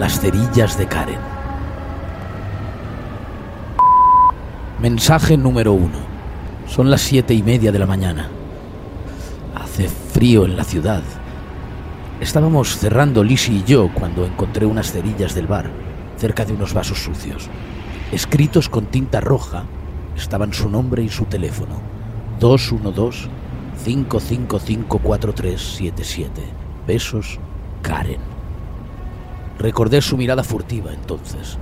Las cerillas de Karen. Mensaje número uno. Son las siete y media de la mañana. Hace frío en la ciudad. Estábamos cerrando Lisi y yo cuando encontré unas cerillas del bar, cerca de unos vasos sucios. Escritos con tinta roja estaban su nombre y su teléfono. 212-5554377. Besos, Karen. Recordé su mirada furtiva entonces,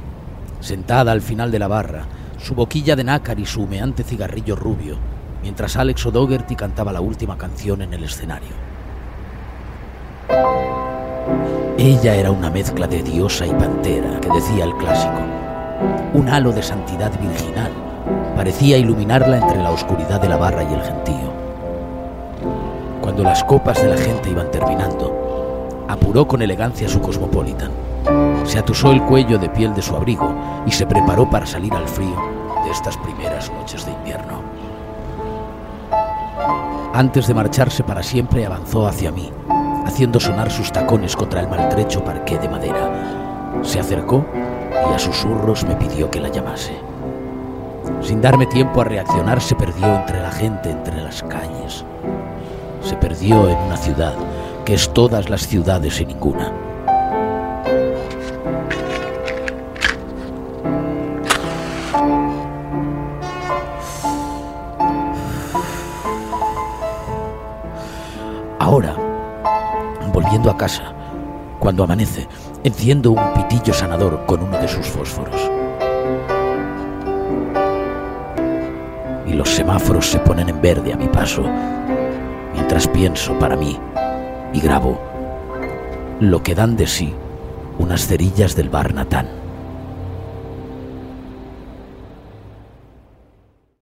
sentada al final de la barra, su boquilla de nácar y su humeante cigarrillo rubio, mientras Alex O'Dougherty cantaba la última canción en el escenario. Ella era una mezcla de diosa y pantera, que decía el clásico. Un halo de santidad virginal parecía iluminarla entre la oscuridad de la barra y el gentío. Cuando las copas de la gente iban terminando, apuró con elegancia su cosmopolitan. Se atusó el cuello de piel de su abrigo y se preparó para salir al frío de estas primeras noches de invierno. Antes de marcharse para siempre avanzó hacia mí, haciendo sonar sus tacones contra el maltrecho parqué de madera. Se acercó y a susurros me pidió que la llamase. Sin darme tiempo a reaccionar, se perdió entre la gente, entre las calles. Se perdió en una ciudad que es todas las ciudades y ninguna. Ahora, volviendo a casa, cuando amanece, enciendo un pitillo sanador con uno de sus fósforos. Y los semáforos se ponen en verde a mi paso, mientras pienso para mí y grabo lo que dan de sí unas cerillas del bar Natán.